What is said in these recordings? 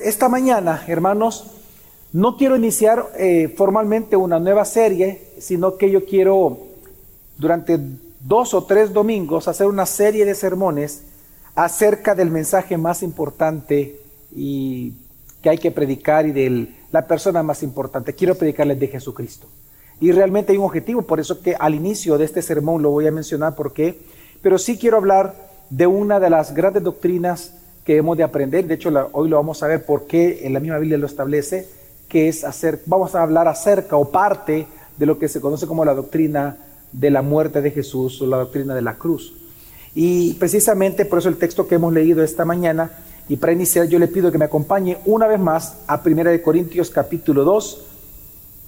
Esta mañana, hermanos, no quiero iniciar eh, formalmente una nueva serie, sino que yo quiero durante dos o tres domingos hacer una serie de sermones acerca del mensaje más importante y que hay que predicar y de la persona más importante. Quiero predicarles de Jesucristo. Y realmente hay un objetivo, por eso que al inicio de este sermón lo voy a mencionar, ¿por qué? Pero sí quiero hablar de una de las grandes doctrinas que hemos de aprender. De hecho, hoy lo vamos a ver por qué en la misma Biblia lo establece, que es hacer, vamos a hablar acerca o parte de lo que se conoce como la doctrina de la muerte de Jesús o la doctrina de la cruz. Y precisamente por eso el texto que hemos leído esta mañana, y para iniciar yo le pido que me acompañe una vez más a 1 Corintios capítulo 2,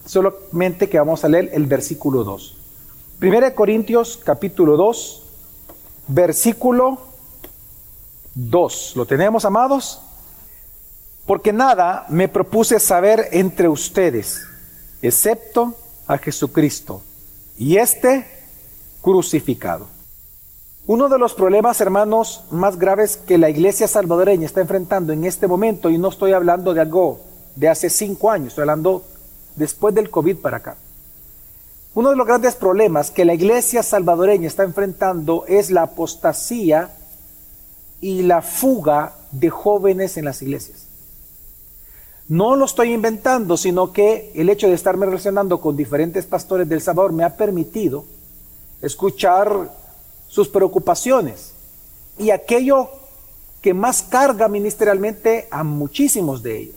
solamente que vamos a leer el versículo 2. 1 Corintios capítulo 2, versículo 2. ¿Lo tenemos, amados? Porque nada me propuse saber entre ustedes, excepto a Jesucristo y este crucificado. Uno de los problemas, hermanos, más graves que la iglesia salvadoreña está enfrentando en este momento, y no estoy hablando de algo de hace cinco años, estoy hablando después del COVID para acá. Uno de los grandes problemas que la iglesia salvadoreña está enfrentando es la apostasía y la fuga de jóvenes en las iglesias. No lo estoy inventando, sino que el hecho de estarme relacionando con diferentes pastores del Salvador me ha permitido escuchar sus preocupaciones y aquello que más carga ministerialmente a muchísimos de ellos.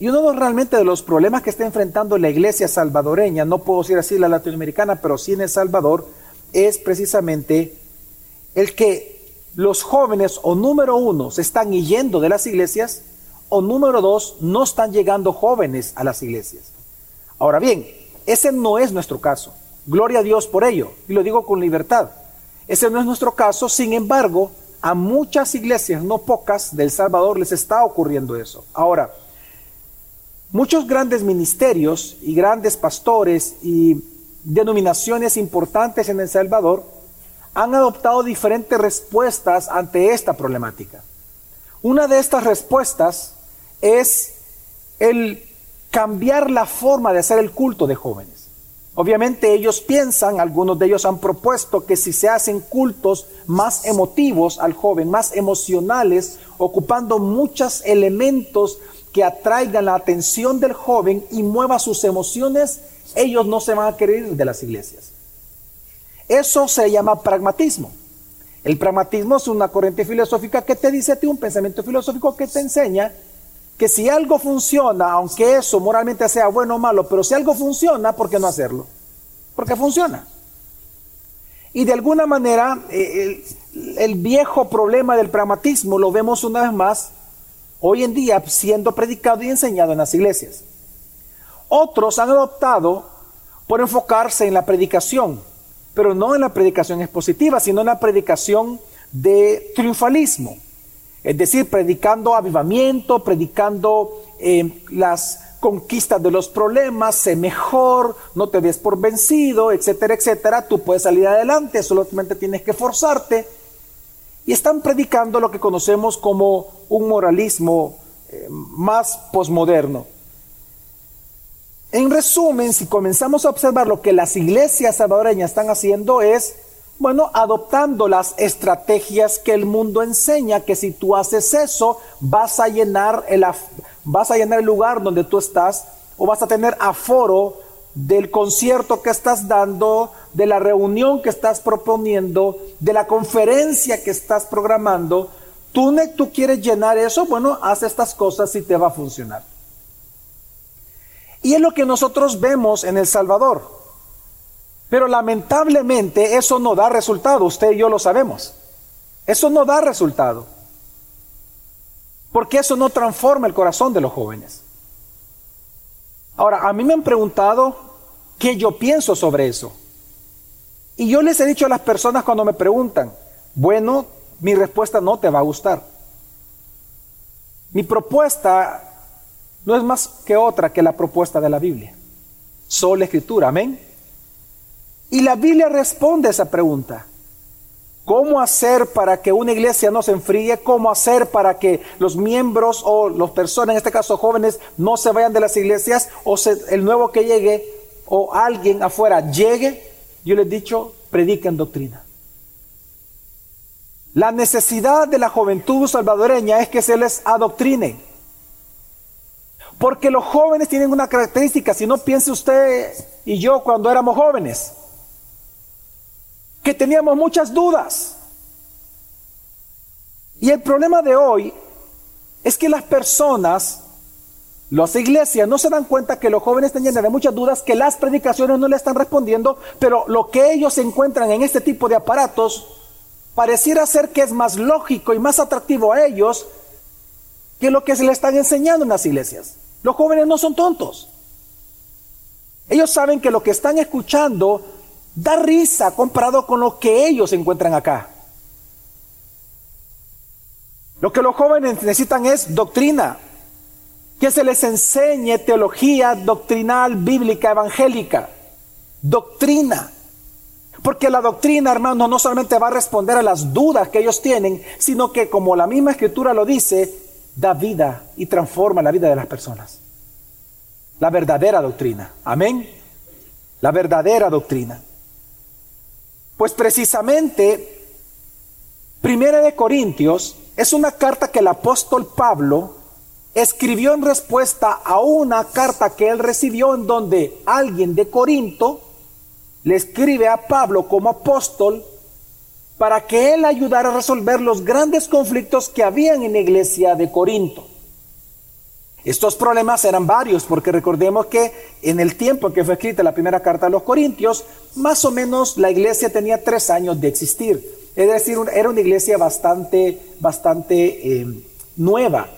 Y uno realmente de los problemas que está enfrentando la iglesia salvadoreña, no puedo decir así la latinoamericana, pero sí en El Salvador, es precisamente el que los jóvenes o número uno se están yendo de las iglesias o número dos no están llegando jóvenes a las iglesias. Ahora bien, ese no es nuestro caso. Gloria a Dios por ello. Y lo digo con libertad. Ese no es nuestro caso. Sin embargo, a muchas iglesias, no pocas, del Salvador les está ocurriendo eso. Ahora, muchos grandes ministerios y grandes pastores y denominaciones importantes en El Salvador han adoptado diferentes respuestas ante esta problemática. Una de estas respuestas es el cambiar la forma de hacer el culto de jóvenes. Obviamente ellos piensan, algunos de ellos han propuesto que si se hacen cultos más emotivos al joven, más emocionales, ocupando muchos elementos que atraigan la atención del joven y mueva sus emociones, ellos no se van a querer ir de las iglesias. Eso se llama pragmatismo. El pragmatismo es una corriente filosófica que te dice a ti un pensamiento filosófico que te enseña que si algo funciona, aunque eso moralmente sea bueno o malo, pero si algo funciona, ¿por qué no hacerlo? Porque funciona. Y de alguna manera, eh, el, el, viejo problema del pragmatismo lo vemos una vez más hoy en día siendo predicado y enseñado en las iglesias. Otros han adoptado por enfocarse en la predicación, pero no en la predicación expositiva, sino en la predicación de triunfalismo. Es decir, predicando avivamiento, predicando eh, las conquistas de los problemas, sé mejor, no te des por vencido, etcétera, etcétera. Tú puedes salir adelante, solamente tienes que forzarte. Y están predicando lo que conocemos como un moralismo eh, más posmoderno. En resumen, si comenzamos a observar lo que las iglesias salvadoreñas están haciendo es, bueno, adoptando las estrategias que el mundo enseña, que si tú haces eso, vas a llenar el, vas a llenar el lugar donde tú estás o vas a tener aforo del concierto que estás dando, de la reunión que estás proponiendo, de la conferencia que estás programando. Tú, tú quieres llenar eso, bueno, haz estas cosas y te va a funcionar. Y es lo que nosotros vemos en El Salvador. Pero lamentablemente eso no da resultado, usted y yo lo sabemos. Eso no da resultado. Porque eso no transforma el corazón de los jóvenes. Ahora, a mí me han preguntado qué yo pienso sobre eso. Y yo les he dicho a las personas cuando me preguntan, bueno, mi respuesta no te va a gustar. Mi propuesta no es más que otra que la propuesta de la Biblia. Sola escritura, amén. Y la Biblia responde a esa pregunta. cómo hacer para que una iglesia no se enfríe, cómo hacer para que los miembros o las personas, en este caso jóvenes, no se vayan de las iglesias o el nuevo que llegue o alguien afuera llegue, yo les he dicho, prediquen doctrina. La necesidad de la juventud salvadoreña es que se les adoctrine. Porque los jóvenes tienen una característica, si no piense usted y yo cuando éramos jóvenes, que teníamos muchas dudas. Y el problema de hoy es que las personas, las iglesias, no se dan cuenta que los jóvenes llenos de muchas dudas, que las predicaciones no le están respondiendo, pero lo que ellos encuentran en este tipo de aparatos pareciera ser que es más lógico y más atractivo a ellos que lo que se le están enseñando en las iglesias. Los jóvenes no son tontos. Ellos saben que lo que están escuchando da risa comparado con lo que ellos encuentran acá. Lo que los jóvenes necesitan es doctrina, que se les enseñe teología doctrinal, bíblica, evangélica. Doctrina. Porque la doctrina, hermano, no solamente va a responder a las dudas que ellos tienen, sino que como la misma escritura lo dice, da vida y transforma la vida de las personas. La verdadera doctrina. Amén. La verdadera doctrina. Pues precisamente, Primera de Corintios es una carta que el apóstol Pablo escribió en respuesta a una carta que él recibió en donde alguien de Corinto le escribe a Pablo como apóstol para que él ayudara a resolver los grandes conflictos que habían en la iglesia de Corinto. Estos problemas eran varios, porque recordemos que en el tiempo en que fue escrita la primera carta a los Corintios, más o menos la iglesia tenía tres años de existir. Es decir, era una iglesia bastante, bastante eh, nueva.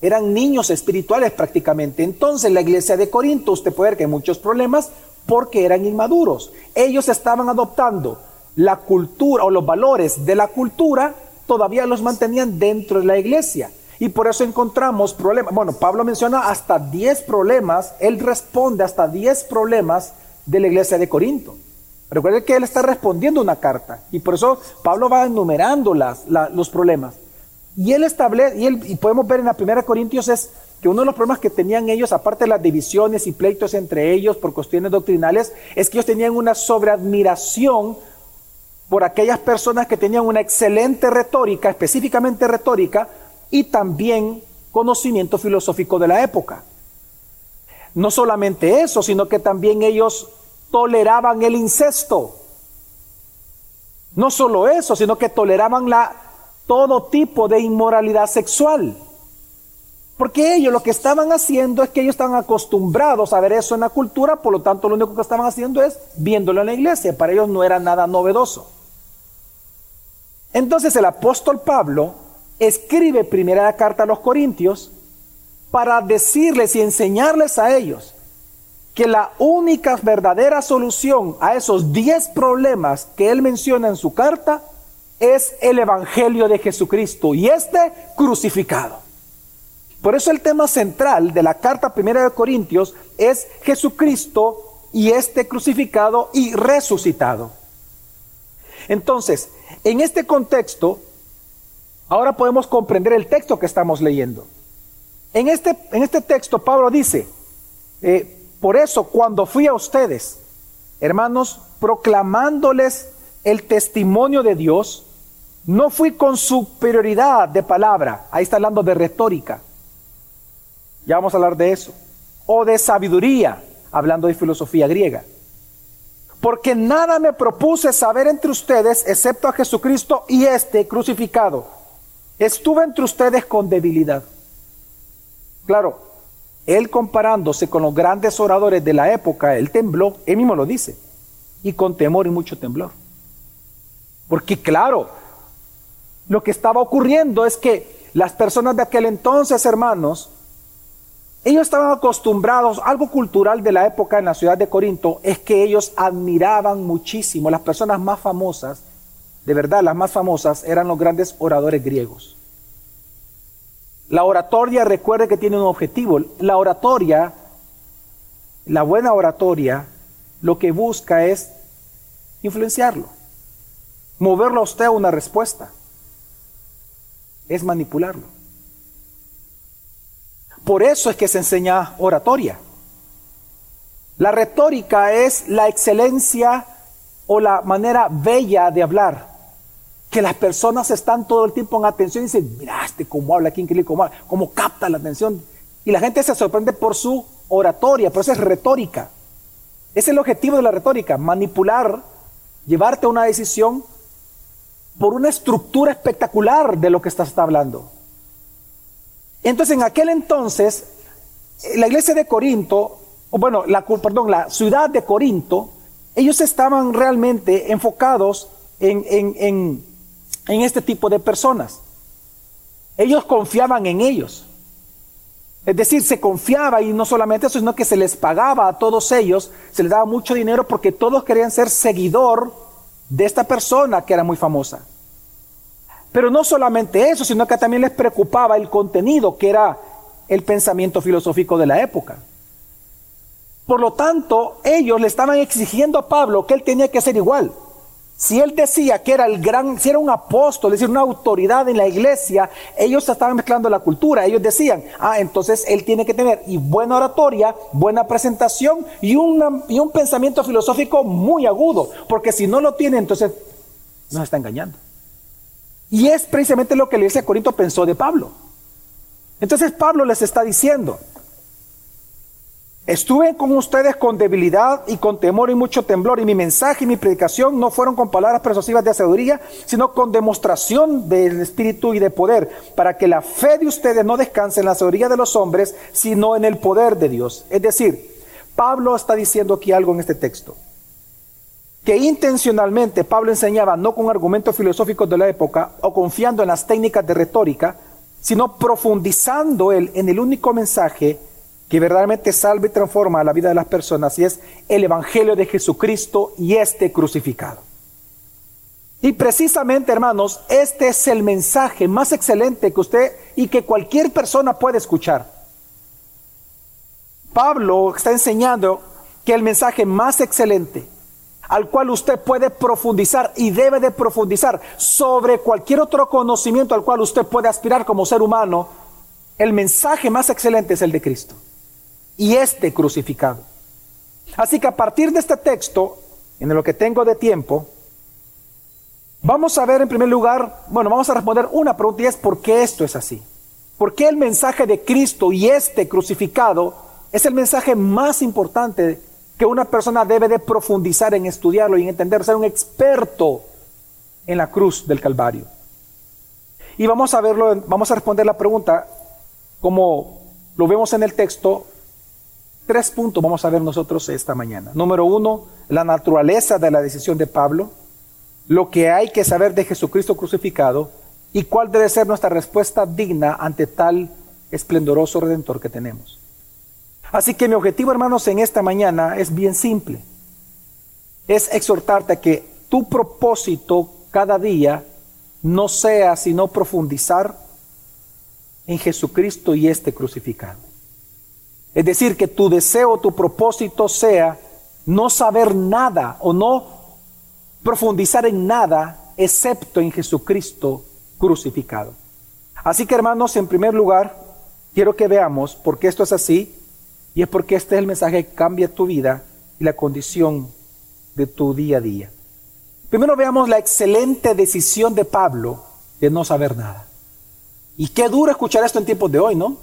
Eran niños espirituales prácticamente. Entonces la iglesia de Corinto, usted puede ver que hay muchos problemas porque eran inmaduros. Ellos estaban adoptando la cultura o los valores de la cultura todavía los mantenían dentro de la iglesia. Y por eso encontramos problemas. Bueno, Pablo menciona hasta 10 problemas, él responde hasta 10 problemas de la iglesia de Corinto. Recuerden que él está respondiendo una carta y por eso Pablo va enumerando las, los problemas. Y él establece, y, él, y podemos ver en la primera Corintios es que uno de los problemas que tenían ellos, aparte de las divisiones y pleitos entre ellos por cuestiones doctrinales, es que ellos tenían una sobreadmiración por aquellas personas que tenían una excelente retórica, específicamente retórica, y también conocimiento filosófico de la época. No solamente eso, sino que también ellos toleraban el incesto. No solo eso, sino que toleraban la, todo tipo de inmoralidad sexual. Porque ellos lo que estaban haciendo es que ellos estaban acostumbrados a ver eso en la cultura, por lo tanto lo único que estaban haciendo es viéndolo en la iglesia. Para ellos no era nada novedoso. Entonces el apóstol Pablo escribe primera carta a los Corintios para decirles y enseñarles a ellos que la única verdadera solución a esos 10 problemas que él menciona en su carta es el Evangelio de Jesucristo y este crucificado. Por eso el tema central de la carta primera de Corintios es Jesucristo y este crucificado y resucitado. Entonces, en este contexto, ahora podemos comprender el texto que estamos leyendo. En este, en este texto Pablo dice, eh, por eso cuando fui a ustedes, hermanos, proclamándoles el testimonio de Dios, no fui con superioridad de palabra, ahí está hablando de retórica, ya vamos a hablar de eso, o de sabiduría, hablando de filosofía griega porque nada me propuse saber entre ustedes excepto a Jesucristo y este crucificado. Estuve entre ustedes con debilidad. Claro, él comparándose con los grandes oradores de la época, él tembló, él mismo lo dice, y con temor y mucho temblor. Porque claro, lo que estaba ocurriendo es que las personas de aquel entonces, hermanos, ellos estaban acostumbrados, algo cultural de la época en la ciudad de Corinto, es que ellos admiraban muchísimo, las personas más famosas, de verdad las más famosas, eran los grandes oradores griegos. La oratoria, recuerde que tiene un objetivo. La oratoria, la buena oratoria, lo que busca es influenciarlo, moverlo a usted a una respuesta. Es manipularlo. Por eso es que se enseña oratoria. La retórica es la excelencia o la manera bella de hablar. Que las personas están todo el tiempo en atención y dicen, mira este cómo habla, quién cómo habla, cómo capta la atención. Y la gente se sorprende por su oratoria, por eso es retórica. Es el objetivo de la retórica, manipular, llevarte a una decisión por una estructura espectacular de lo que estás hablando. Entonces, en aquel entonces, la iglesia de Corinto, bueno, la, perdón, la ciudad de Corinto, ellos estaban realmente enfocados en, en, en este tipo de personas. Ellos confiaban en ellos. Es decir, se confiaba y no solamente eso, sino que se les pagaba a todos ellos, se les daba mucho dinero porque todos querían ser seguidor de esta persona que era muy famosa. Pero no solamente eso, sino que también les preocupaba el contenido, que era el pensamiento filosófico de la época. Por lo tanto, ellos le estaban exigiendo a Pablo que él tenía que ser igual. Si él decía que era el gran, si era un apóstol, es decir, una autoridad en la iglesia, ellos estaban mezclando la cultura. Ellos decían, ah, entonces él tiene que tener y buena oratoria, buena presentación y, y un pensamiento filosófico muy agudo, porque si no lo tiene, entonces nos está engañando. Y es precisamente lo que la iglesia de Corinto pensó de Pablo. Entonces Pablo les está diciendo, estuve con ustedes con debilidad y con temor y mucho temblor, y mi mensaje y mi predicación no fueron con palabras persuasivas de sabiduría, sino con demostración del Espíritu y de poder, para que la fe de ustedes no descanse en la sabiduría de los hombres, sino en el poder de Dios. Es decir, Pablo está diciendo aquí algo en este texto que intencionalmente Pablo enseñaba no con argumentos filosóficos de la época o confiando en las técnicas de retórica, sino profundizando él en el único mensaje que verdaderamente salva y transforma la vida de las personas y es el Evangelio de Jesucristo y este crucificado. Y precisamente, hermanos, este es el mensaje más excelente que usted y que cualquier persona puede escuchar. Pablo está enseñando que el mensaje más excelente al cual usted puede profundizar y debe de profundizar sobre cualquier otro conocimiento al cual usted puede aspirar como ser humano, el mensaje más excelente es el de Cristo y este crucificado. Así que a partir de este texto, en lo que tengo de tiempo, vamos a ver en primer lugar, bueno, vamos a responder una pregunta y es ¿por qué esto es así? ¿Por qué el mensaje de Cristo y este crucificado es el mensaje más importante que una persona debe de profundizar en estudiarlo y en entender, ser un experto en la cruz del Calvario. Y vamos a verlo, vamos a responder la pregunta como lo vemos en el texto. Tres puntos vamos a ver nosotros esta mañana. Número uno, la naturaleza de la decisión de Pablo, lo que hay que saber de Jesucristo crucificado y cuál debe ser nuestra respuesta digna ante tal esplendoroso redentor que tenemos. Así que mi objetivo, hermanos, en esta mañana es bien simple. Es exhortarte a que tu propósito cada día no sea sino profundizar en Jesucristo y este crucificado. Es decir, que tu deseo, tu propósito sea no saber nada o no profundizar en nada excepto en Jesucristo crucificado. Así que hermanos, en primer lugar, quiero que veamos, porque esto es así, y es porque este es el mensaje que cambia tu vida y la condición de tu día a día. Primero veamos la excelente decisión de Pablo de no saber nada. Y qué duro escuchar esto en tiempos de hoy, ¿no?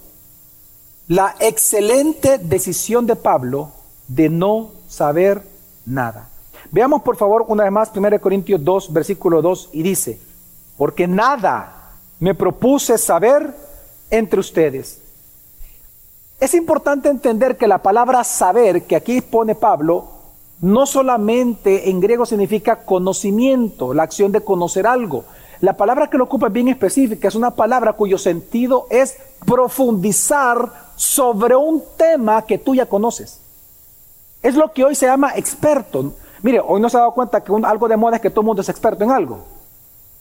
La excelente decisión de Pablo de no saber nada. Veamos por favor una vez más 1 Corintios 2, versículo 2, y dice, porque nada me propuse saber entre ustedes es importante entender que la palabra saber que aquí pone Pablo no solamente en griego significa conocimiento, la acción de conocer algo. La palabra que lo ocupa es bien específica, es una palabra cuyo sentido es profundizar sobre un tema que tú ya conoces. Es lo que hoy se llama experto. Mire, hoy no se ha dado cuenta que algo de moda es que todo el mundo es experto en algo.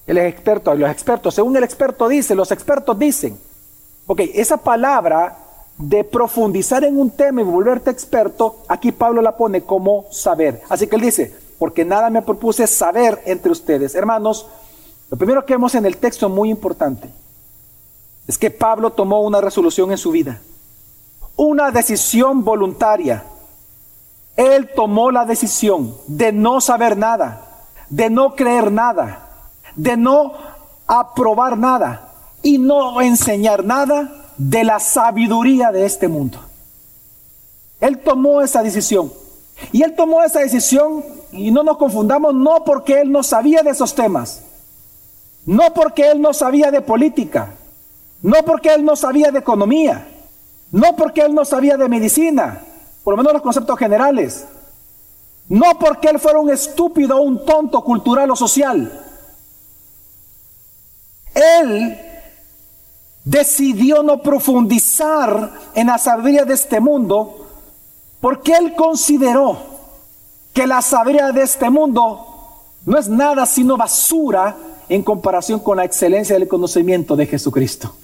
Es experto, los expertos, según el experto dice, los expertos dicen. Ok, esa palabra de profundizar en un tema y volverte experto, aquí Pablo la pone como saber. Así que él dice, porque nada me propuse saber entre ustedes. Hermanos, lo primero que vemos en el texto muy importante es que Pablo tomó una resolución en su vida, una decisión voluntaria. Él tomó la decisión de no saber nada, de no creer nada, de no aprobar nada y no enseñar nada de la sabiduría de este mundo. Él tomó esa decisión. Y él tomó esa decisión, y no nos confundamos, no porque él no sabía de esos temas, no porque él no sabía de política, no porque él no sabía de economía, no porque él no sabía de medicina, por lo menos los conceptos generales, no porque él fuera un estúpido o un tonto cultural o social. Él decidió no profundizar en la sabiduría de este mundo porque él consideró que la sabiduría de este mundo no es nada sino basura en comparación con la excelencia del conocimiento de Jesucristo.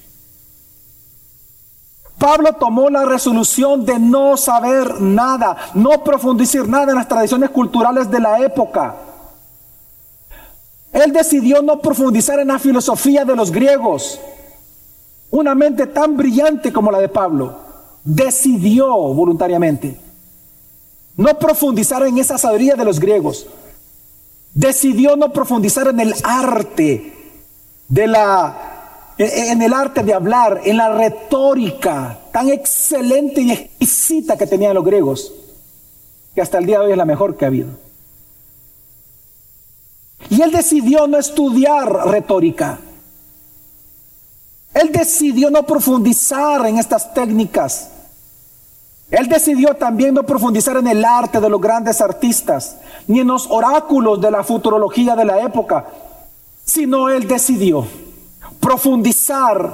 Pablo tomó la resolución de no saber nada, no profundizar nada en las tradiciones culturales de la época. Él decidió no profundizar en la filosofía de los griegos. Una mente tan brillante como la de Pablo decidió voluntariamente no profundizar en esa sabiduría de los griegos. Decidió no profundizar en el arte de la en el arte de hablar, en la retórica tan excelente y exquisita que tenían los griegos, que hasta el día de hoy es la mejor que ha habido. Y él decidió no estudiar retórica. Él decidió no profundizar en estas técnicas. Él decidió también no profundizar en el arte de los grandes artistas, ni en los oráculos de la futurología de la época, sino él decidió profundizar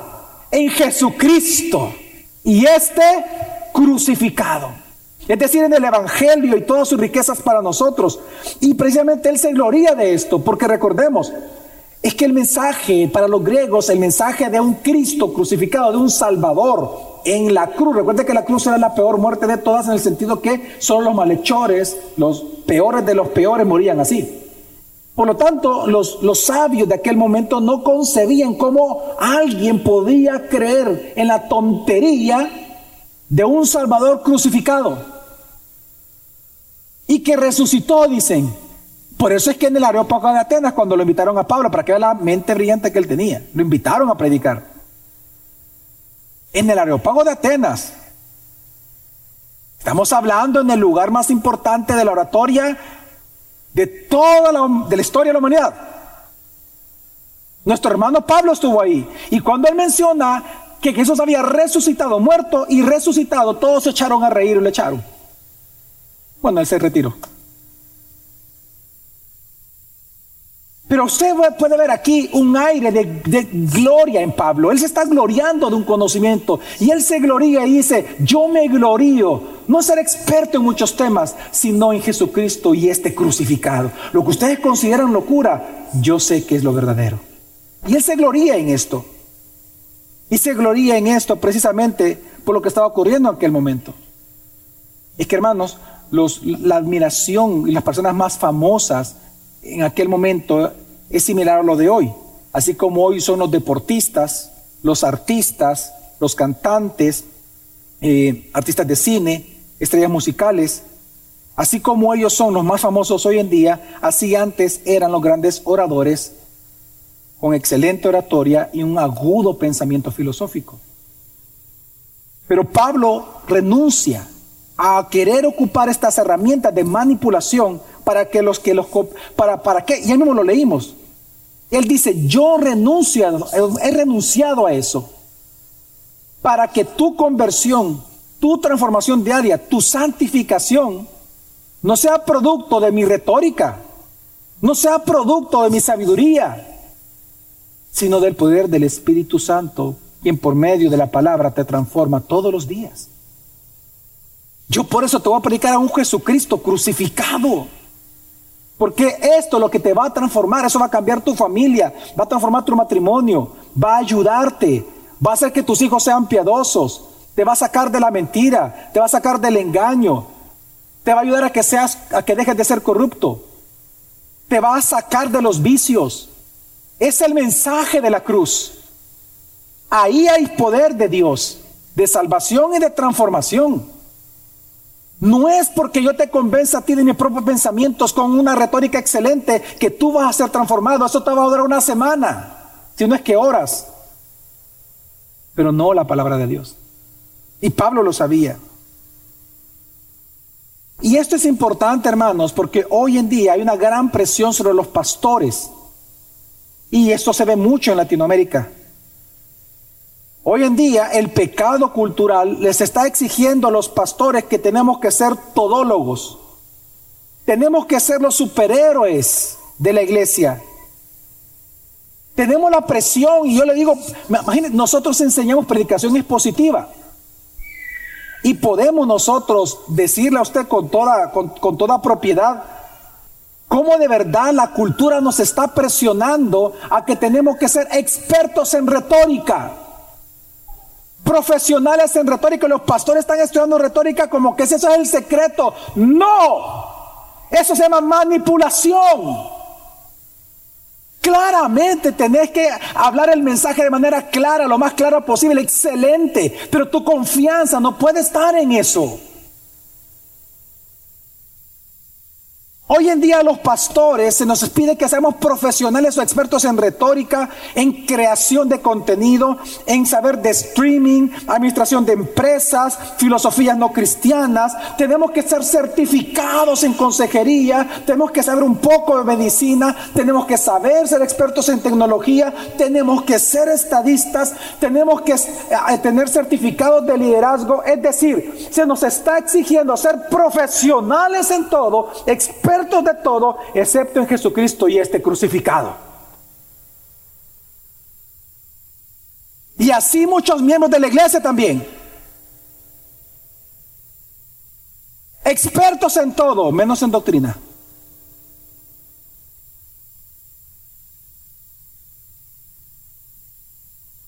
en Jesucristo y este crucificado. Es decir, en el Evangelio y todas sus riquezas para nosotros. Y precisamente Él se gloria de esto, porque recordemos, es que el mensaje para los griegos, el mensaje de un Cristo crucificado, de un Salvador, en la cruz. Recuerde que la cruz era la peor muerte de todas en el sentido que son los malhechores, los peores de los peores morían así. Por lo tanto, los, los sabios de aquel momento no concebían cómo alguien podía creer en la tontería de un Salvador crucificado y que resucitó, dicen. Por eso es que en el Areópago de Atenas, cuando lo invitaron a Pablo, para que vea la mente brillante que él tenía, lo invitaron a predicar en el Areópago de Atenas. Estamos hablando en el lugar más importante de la oratoria de toda la, de la historia de la humanidad. Nuestro hermano Pablo estuvo ahí. Y cuando él menciona que Jesús había resucitado, muerto y resucitado, todos se echaron a reír y le echaron. Bueno, él se retiró. Pero usted puede ver aquí un aire de, gloria en Pablo. Él se está gloriando de un conocimiento. Y él se gloria y dice, yo me glorío. No ser experto en muchos temas, sino en Jesucristo y este crucificado. Lo que ustedes consideran locura, yo sé que es lo verdadero. Y él se gloría en esto. Y se gloría en esto precisamente por lo que estaba ocurriendo en aquel momento. Es que hermanos, la admiración y las personas más famosas en aquel momento es similar a lo de hoy. Así como hoy son los deportistas, los artistas, los cantantes, eh, artistas de cine, estrellas musicales, así como ellos son los más famosos hoy en día, así antes eran los grandes oradores con excelente oratoria y un agudo pensamiento filosófico. Pero Pablo renuncia a querer ocupar estas herramientas de manipulación para que los que los para para qué, y ahí mismo lo leímos. Él dice, "Yo renuncio, he renunciado a eso para que tu conversión, tu transformación diaria, tu santificación no sea producto de mi retórica, no sea producto de mi sabiduría, sino del poder del Espíritu Santo, quien por medio de la palabra te transforma todos los días. Yo por eso te voy a predicar a un Jesucristo crucificado. Porque esto es lo que te va a transformar, eso va a cambiar tu familia, va a transformar tu matrimonio, va a ayudarte, va a hacer que tus hijos sean piadosos, te va a sacar de la mentira, te va a sacar del engaño, te va a ayudar a que seas, a que dejes de ser corrupto, te va a sacar de los vicios. Es el mensaje de la cruz. Ahí hay poder de Dios, de salvación y de transformación. No es porque yo te convenza a ti de mis propios pensamientos con una retórica excelente que tú vas a ser transformado. Eso te va a durar una semana, si no es que horas. Pero no la palabra de Dios. Y Pablo lo sabía. Y esto es importante, hermanos, porque hoy en día hay una gran presión sobre los pastores. Y esto se ve mucho en Latinoamérica. Hoy en día el pecado cultural les está exigiendo a los pastores que tenemos que ser todólogos. Tenemos que ser los superhéroes de la iglesia. Tenemos la presión y yo le digo, imagínense, nosotros enseñamos predicación expositiva. Y podemos nosotros decirle a usted con toda, con, toda propiedad cómo de verdad la cultura nos está presionando a que tenemos que ser expertos en retórica, profesionales en retórica. Los pastores están estudiando retórica como que eso es el secreto. No, eso se llama manipulación. Claramente tenés que hablar el mensaje de manera clara, lo más clara posible, excelente, pero tu confianza no puede estar en eso. Hoy en día los pastores se nos pide que seamos profesionales o expertos en retórica, en creación de contenido, en saber de streaming, administración de empresas, filosofías no cristianas. Tenemos que ser certificados en consejería, tenemos que saber un poco de medicina, tenemos que saber ser expertos en tecnología, tenemos que ser estadistas, tenemos que eh, tener certificados de liderazgo. Es decir, se nos está exigiendo ser profesionales en todo, expertos de todo, excepto en Jesucristo y este crucificado. Y así muchos miembros de la iglesia también. Expertos en todo, menos en doctrina.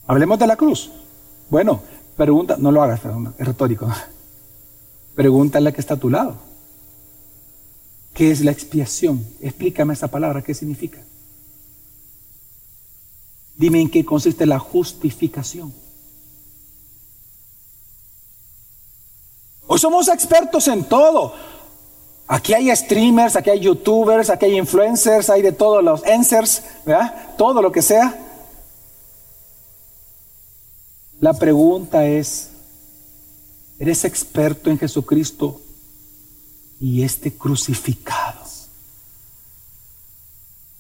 Hablemos de la cruz. Bueno, pregunta, no lo hagas, es retórico. Pregúntale a que está a tu lado. ¿Qué es la expiación? Explícame esa palabra, ¿qué significa? Dime en qué consiste la justificación. Hoy somos expertos en todo. Aquí hay streamers, aquí hay youtubers, aquí hay influencers, hay de todos los ensers, ¿verdad? Todo lo que sea. La pregunta es, ¿eres experto en Jesucristo y este crucificado.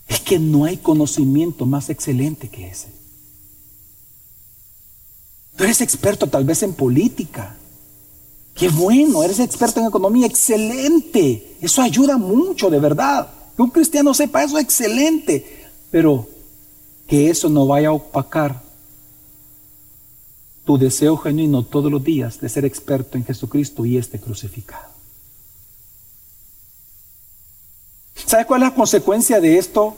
Es que no hay conocimiento más excelente que ese. Tú eres experto tal vez en política. Qué bueno, eres experto en economía, excelente. Eso ayuda mucho, de verdad. Que un cristiano sepa eso, excelente. Pero que eso no vaya a opacar tu deseo genuino todos los días de ser experto en Jesucristo y este crucificado. ¿Sabe cuál es la consecuencia de esto?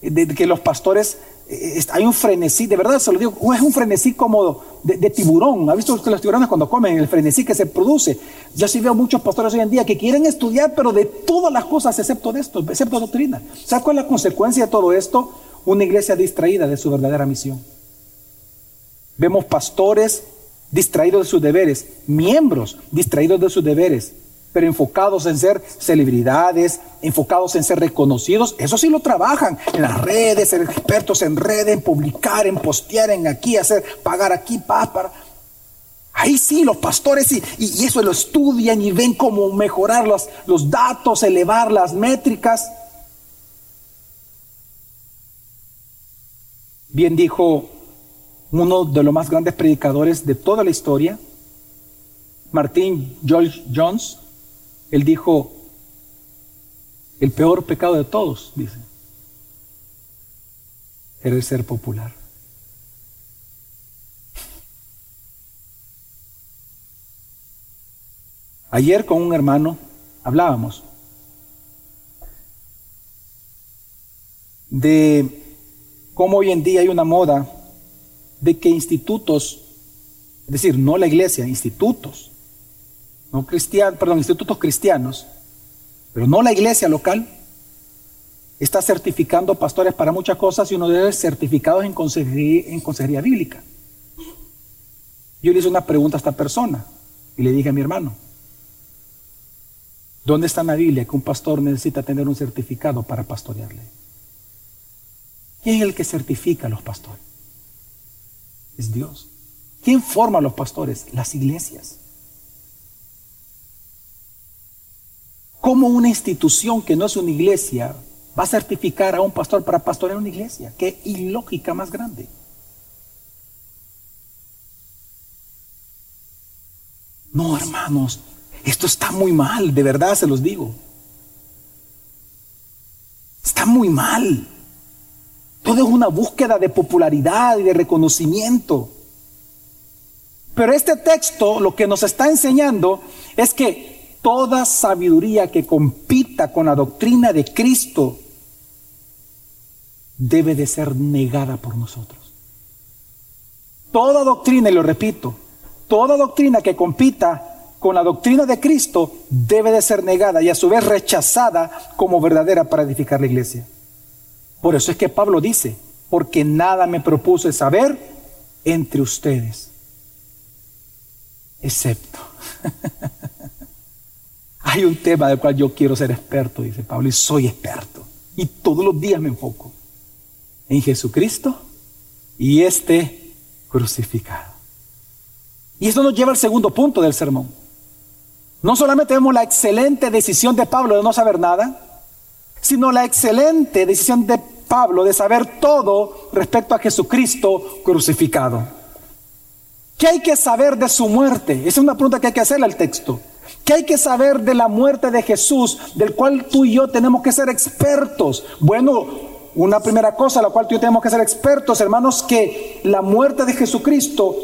De, que los pastores, eh, hay un frenesí, de verdad se lo digo, es un frenesí como de, tiburón. ¿Ha visto que los tiburones cuando comen, el frenesí que se produce? Yo sí veo muchos pastores hoy en día que quieren estudiar, pero de todas las cosas excepto de esto, excepto doctrina. ¿Sabe cuál es la consecuencia de todo esto? Una iglesia distraída de su verdadera misión. Vemos pastores distraídos de sus deberes, miembros distraídos de sus deberes, pero enfocados en ser celebridades, enfocados en ser reconocidos, eso sí lo trabajan en las redes, ser expertos en redes, en publicar, en postear, en aquí, hacer, pagar aquí, para... Ahí sí, los pastores y, y, eso lo estudian y ven cómo mejorar los, los datos, elevar las métricas. Bien dijo uno de los más grandes predicadores de toda la historia, Martín George Jones, él dijo, el peor pecado de todos, dice, era el ser popular. Ayer con un hermano hablábamos de cómo hoy en día hay una moda de que institutos, es decir, no la iglesia, institutos, no cristianos, perdón, institutos cristianos, pero no la iglesia local, está certificando pastores para muchas cosas y uno de ellos certificados en consejería, en consejería bíblica. Yo le hice una pregunta a esta persona y le dije a mi hermano, ¿dónde está en la Biblia que un pastor necesita tener un certificado para pastorearle? ¿Quién es el que certifica a los pastores? Es Dios. ¿Quién forma a los pastores? Las iglesias. ¿Cómo una institución que no es una iglesia va a certificar a un pastor para pastorear una iglesia. Qué ilógica más grande. No, hermanos, esto está muy mal, de verdad se los digo. Está muy mal. Todo es una búsqueda de popularidad y de reconocimiento. Pero este texto lo que nos está enseñando es que toda sabiduría que compita con la doctrina de Cristo debe de ser negada por nosotros. Toda doctrina, y lo repito, toda doctrina que compita con la doctrina de Cristo debe de ser negada y a su vez rechazada como verdadera para edificar la iglesia. Por eso es que Pablo dice, porque nada me propuse saber entre ustedes, excepto. Hay un tema del cual yo quiero ser experto, dice Pablo, y soy experto. Y todos los días me enfoco en Jesucristo y este crucificado. Y esto nos lleva al segundo punto del sermón. No solamente vemos la excelente decisión de Pablo de no saber nada, sino la excelente decisión de Pablo de saber todo respecto a Jesucristo crucificado. ¿Qué hay que saber de su muerte? Esa es una pregunta que hay que hacerle al texto. ¿Qué hay que saber de la muerte de Jesús, del cual tú y yo tenemos que ser expertos? Bueno, una primera cosa la cual tú y yo tenemos que ser expertos, hermanos, que la muerte de Jesucristo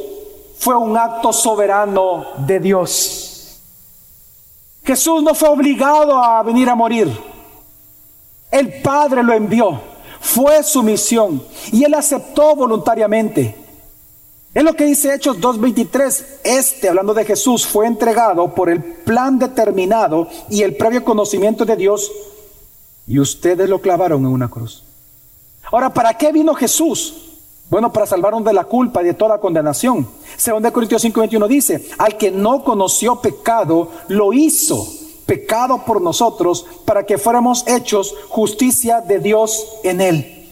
fue un acto soberano de Dios. Jesús no fue obligado a venir a morir. El Padre lo envió. Fue su misión y él aceptó voluntariamente. Es lo que dice Hechos 2.23. Este, hablando de Jesús, fue entregado por el plan determinado y el previo conocimiento de Dios y ustedes lo clavaron en una cruz. Ahora, ¿para qué vino Jesús? Bueno, para salvarnos de la culpa y de toda condenación. Según de Corintios 5:21 dice, al que no conoció pecado, lo hizo pecado por nosotros para que fuéramos hechos justicia de Dios en él.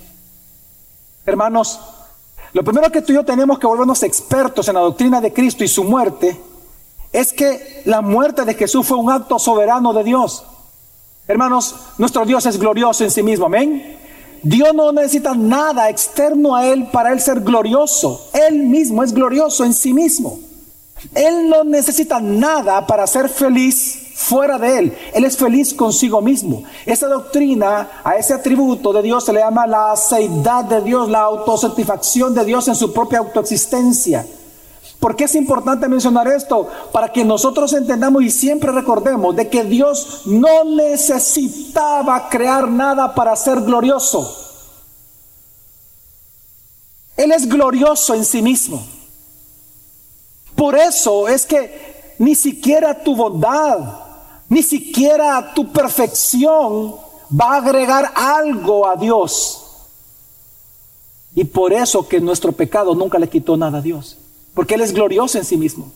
Hermanos, lo primero que tú y yo tenemos que volvernos expertos en la doctrina de Cristo y su muerte es que la muerte de Jesús fue un acto soberano de Dios. Hermanos, nuestro Dios es glorioso en sí mismo, amén. Dios no necesita nada externo a Él para Él ser glorioso. Él mismo es glorioso en sí mismo. Él no necesita nada para ser feliz fuera de Él. Él es feliz consigo mismo. Esa doctrina, a ese atributo de Dios se le llama la aceidad de Dios, la autosatisfacción de Dios en su propia autoexistencia. ¿Por qué es importante mencionar esto? Para que nosotros entendamos y siempre recordemos de que Dios no necesitaba crear nada para ser glorioso. Él es glorioso en sí mismo. Por eso es que ni siquiera tu bondad, ni siquiera tu perfección va a agregar algo a Dios. Y por eso que nuestro pecado nunca le quitó nada a Dios porque Él es glorioso en sí mismo.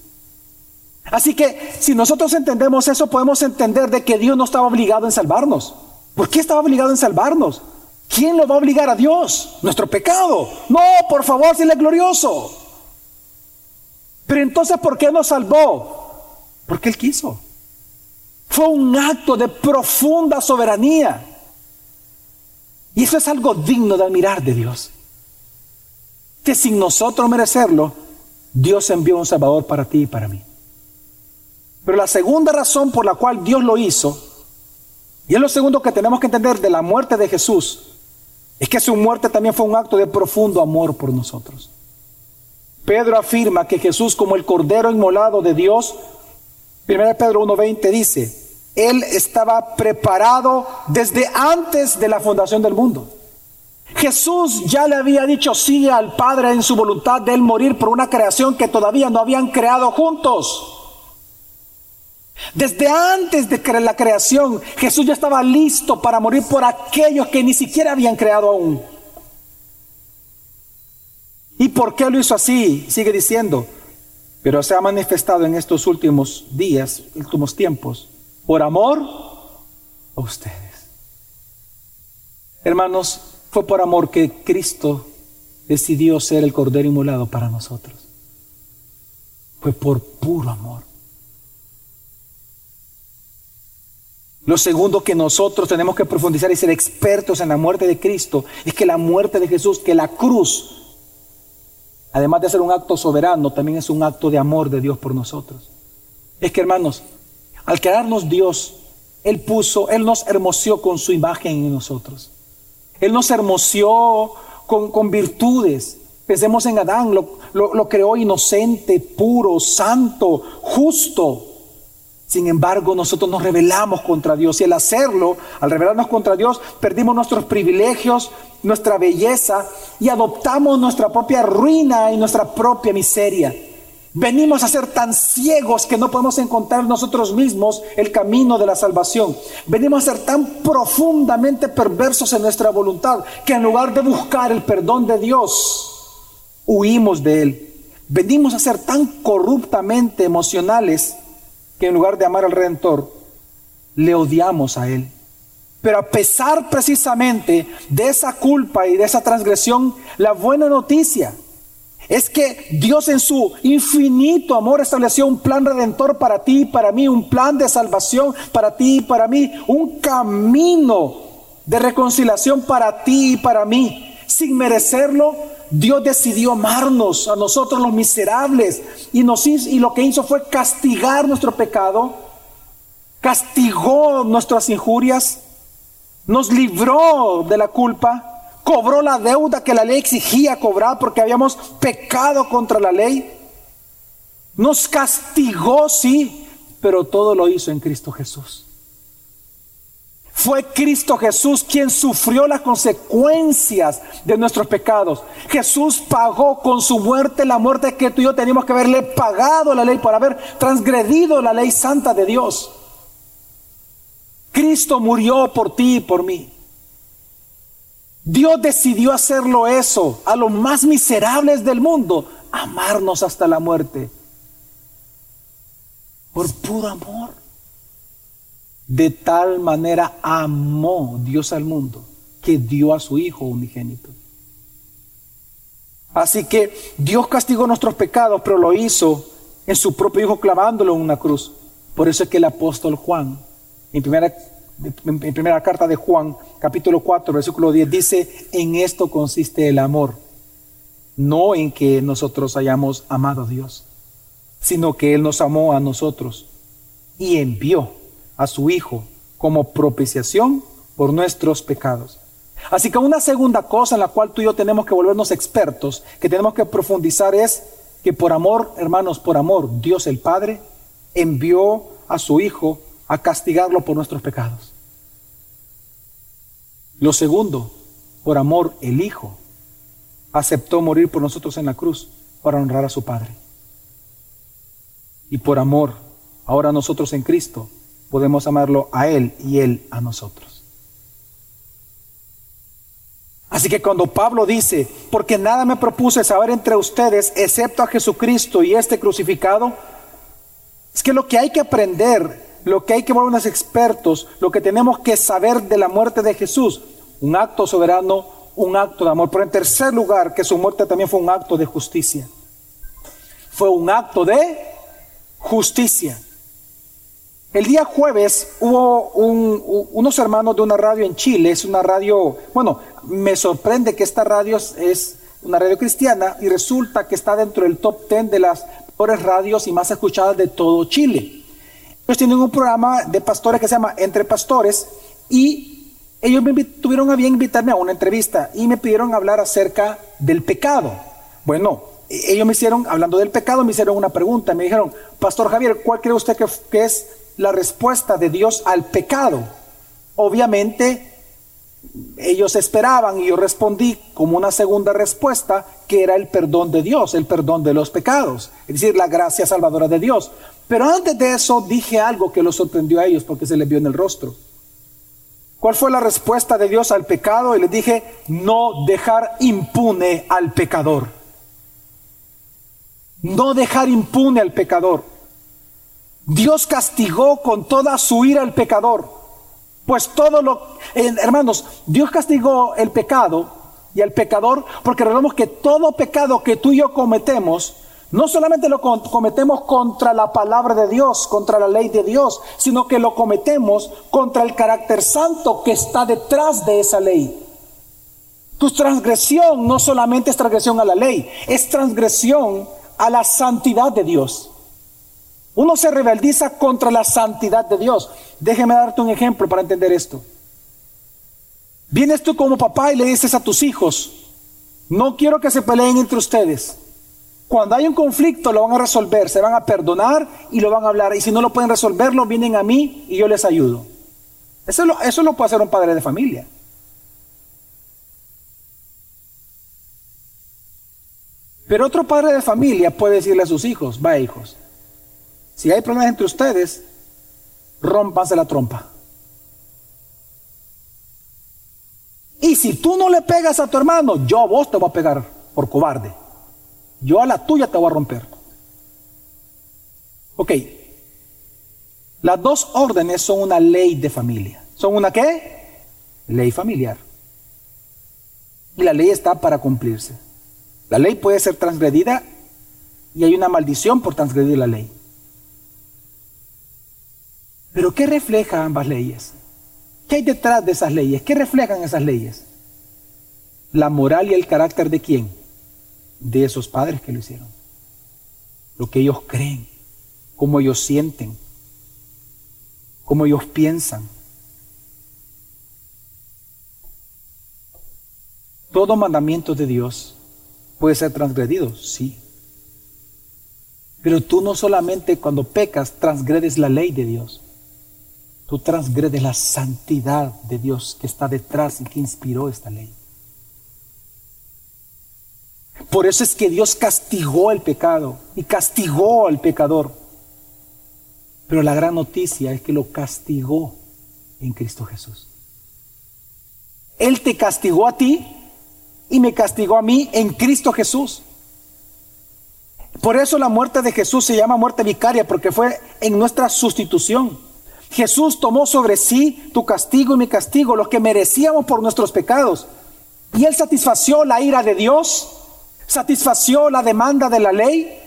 Así que si nosotros entendemos eso, podemos entender de que Dios no estaba obligado en salvarnos. ¿Por qué estaba obligado en salvarnos? ¿Quién lo va a obligar a Dios? Nuestro pecado. No, por favor, si Él es glorioso. Pero entonces, ¿por qué nos salvó? Porque Él quiso. Fue un acto de profunda soberanía. Y eso es algo digno de admirar de Dios. Que sin nosotros merecerlo, Dios envió un Salvador para ti y para mí. Pero la segunda razón por la cual Dios lo hizo, y es lo segundo que tenemos que entender de la muerte de Jesús, es que su muerte también fue un acto de profundo amor por nosotros. Pedro afirma que Jesús como el Cordero inmolado de Dios, 1 Pedro 1.20 dice, Él estaba preparado desde antes de la fundación del mundo. Jesús ya le había dicho sí al Padre en su voluntad de él morir por una creación que todavía no habían creado juntos. Desde antes de la creación, Jesús ya estaba listo para morir por aquellos que ni siquiera habían creado aún. ¿Y por qué lo hizo así? Sigue diciendo, pero se ha manifestado en estos últimos días, últimos tiempos, por amor a ustedes. Hermanos, fue por amor que Cristo decidió ser el Cordero inmolado para nosotros. Fue por puro amor. Lo segundo que nosotros tenemos que profundizar y ser expertos en la muerte de Cristo es que la muerte de Jesús, que la cruz, además de ser un acto soberano, también es un acto de amor de Dios por nosotros. Es que hermanos, al crearnos Dios, Él puso, Él nos hermoseó con su imagen en nosotros. Él nos hermoseó con, virtudes. Pensemos en Adán, lo, lo creó inocente, puro, santo, justo. Sin embargo, nosotros nos rebelamos contra Dios y al hacerlo, al rebelarnos contra Dios, perdimos nuestros privilegios, nuestra belleza y adoptamos nuestra propia ruina y nuestra propia miseria. Venimos a ser tan ciegos que no podemos encontrar nosotros mismos el camino de la salvación. Venimos a ser tan profundamente perversos en nuestra voluntad que en lugar de buscar el perdón de Dios, huimos de Él. Venimos a ser tan corruptamente emocionales que en lugar de amar al Redentor, le odiamos a Él. Pero a pesar precisamente de esa culpa y de esa transgresión, la buena noticia es que Dios en su infinito amor estableció un plan redentor para ti y para mí, un plan de salvación para ti y para mí, un camino de reconciliación para ti y para mí. Sin merecerlo, Dios decidió amarnos a nosotros los miserables y, nos, y lo que hizo fue castigar nuestro pecado, castigó nuestras injurias, nos libró de la culpa cobró la deuda que la ley exigía cobrar porque habíamos pecado contra la ley. Nos castigó, sí, pero todo lo hizo en Cristo Jesús. Fue Cristo Jesús quien sufrió las consecuencias de nuestros pecados. Jesús pagó con su muerte la muerte que tú y yo teníamos que haberle pagado la ley por haber transgredido la ley santa de Dios. Cristo murió por ti y por mí. Dios decidió hacerlo eso a los más miserables del mundo, amarnos hasta la muerte. Por puro amor. De tal manera amó Dios al mundo que dio a su Hijo unigénito. Así que Dios castigó nuestros pecados, pero lo hizo en su propio Hijo clavándolo en una cruz. Por eso es que el apóstol Juan, en primera en primera carta de Juan, capítulo 4, versículo 10, dice, en esto consiste el amor, no en que nosotros hayamos amado a Dios, sino que Él nos amó a nosotros y envió a su Hijo como propiciación por nuestros pecados. Así que una segunda cosa en la cual tú y yo tenemos que volvernos expertos, que tenemos que profundizar es que por amor, hermanos, por amor, Dios el Padre envió a su Hijo a castigarlo por nuestros pecados. Lo segundo, por amor, el Hijo aceptó morir por nosotros en la cruz para honrar a su Padre. Y por amor, ahora nosotros en Cristo podemos amarlo a Él y Él a nosotros. Así que cuando Pablo dice, porque nada me propuse saber entre ustedes excepto a Jesucristo y este crucificado, es que lo que hay que aprender lo que hay que volvernos expertos, lo que tenemos que saber de la muerte de Jesús, un acto soberano, un acto de amor. Pero en tercer lugar, que su muerte también fue un acto de justicia. Fue un acto de justicia. El día jueves hubo unos hermanos de una radio en Chile, es una radio, bueno, me sorprende que esta radio es, una radio cristiana y resulta que está dentro del top 10 de las mejores radios y más escuchadas de todo Chile. Ellos tienen un programa de pastores que se llama Entre Pastores y ellos me tuvieron a bien invitarme a una entrevista y me pidieron hablar acerca del pecado. Bueno, e-, ellos me hicieron, hablando del pecado, me hicieron una pregunta. Me dijeron, Pastor Javier, ¿cuál cree usted que, que es la respuesta de Dios al pecado? Obviamente, ellos esperaban y yo respondí como una segunda respuesta que era el perdón de Dios, el perdón de los pecados, es decir, la gracia salvadora de Dios. Pero antes de eso dije algo que los sorprendió a ellos porque se les vio en el rostro. ¿Cuál fue la respuesta de Dios al pecado? Y les dije, no dejar impune al pecador. No dejar impune al pecador. Dios castigó con toda su ira al pecador. Pues todo lo, hermanos, Dios castigó el pecado y al pecador porque recordemos que todo pecado que tú y yo cometemos, no solamente lo cometemos contra la palabra de Dios, contra la ley de Dios, sino que lo cometemos contra el carácter santo que está detrás de esa ley. Tu transgresión no solamente es transgresión a la ley, es transgresión a la santidad de Dios. Uno se rebeldiza contra la santidad de Dios. Déjeme darte un ejemplo para entender esto. Vienes tú como papá y le dices a tus hijos, no quiero que se peleen entre ustedes. Cuando hay un conflicto lo van a resolver, se van a perdonar y lo van a hablar. Y si no lo pueden resolverlo, vienen a mí y yo les ayudo. Eso lo, eso lo puede hacer un padre de familia. Pero otro padre de familia puede decirle a sus hijos, va hijos, si hay problemas entre ustedes, rompanse la trompa. Y si tú no le pegas a tu hermano, yo a vos te voy a pegar por cobarde. Yo a la tuya te voy a romper. Ok. Las dos órdenes son una ley de familia. ¿Son una qué? Ley familiar. Y la ley está para cumplirse. La ley puede ser transgredida y hay una maldición por transgredir la ley. Pero ¿qué refleja ambas leyes? ¿Qué hay detrás de esas leyes? ¿Qué reflejan esas leyes? La moral y el carácter de quién? De esos padres que lo hicieron. Lo que ellos creen, cómo ellos sienten, cómo ellos piensan. Todo mandamiento de Dios puede ser transgredido, sí. Pero tú no solamente cuando pecas transgredes la ley de Dios, Tú transgredes la santidad de Dios que está detrás y que inspiró esta ley. Por eso es que Dios castigó el pecado y castigó al pecador. Pero la gran noticia es que lo castigó en Cristo Jesús. Él te castigó a ti y me castigó a mí en Cristo Jesús. Por eso la muerte de Jesús se llama muerte vicaria, porque fue en nuestra sustitución. Jesús tomó sobre sí tu castigo y mi castigo, lo que merecíamos por nuestros pecados. Y Él satisfació la ira de Dios, satisfació la demanda de la ley,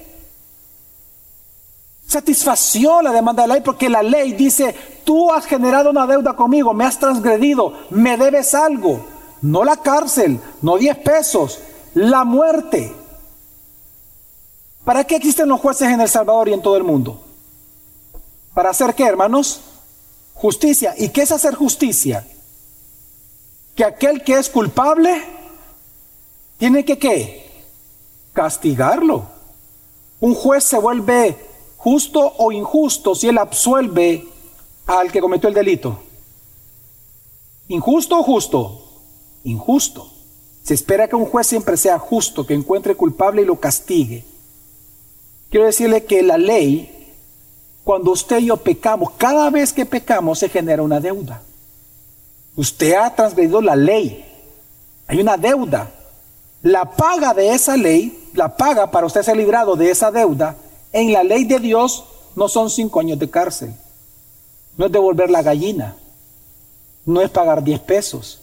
satisfació la demanda de la ley porque la ley dice, tú has generado una deuda conmigo, me has transgredido, me debes algo. No la cárcel, no diez pesos, la muerte. ¿Para qué existen los jueces en El Salvador y en todo el mundo? ¿Para hacer qué, hermanos? Justicia. ¿Y qué es hacer justicia? Que aquel que es culpable tiene que qué? Castigarlo. Un juez se vuelve justo o injusto si él absuelve al que cometió el delito. ¿Injusto o justo? Injusto. Se espera que un juez siempre sea justo, que encuentre culpable y lo castigue. Quiero decirle que la ley cuando usted y yo pecamos, cada vez que pecamos se genera una deuda. Usted ha transgredido la ley. Hay una deuda. La paga de esa ley, la paga para usted ser librado de esa deuda, en la ley de Dios no son cinco años de cárcel. No es devolver la gallina. No es pagar diez pesos.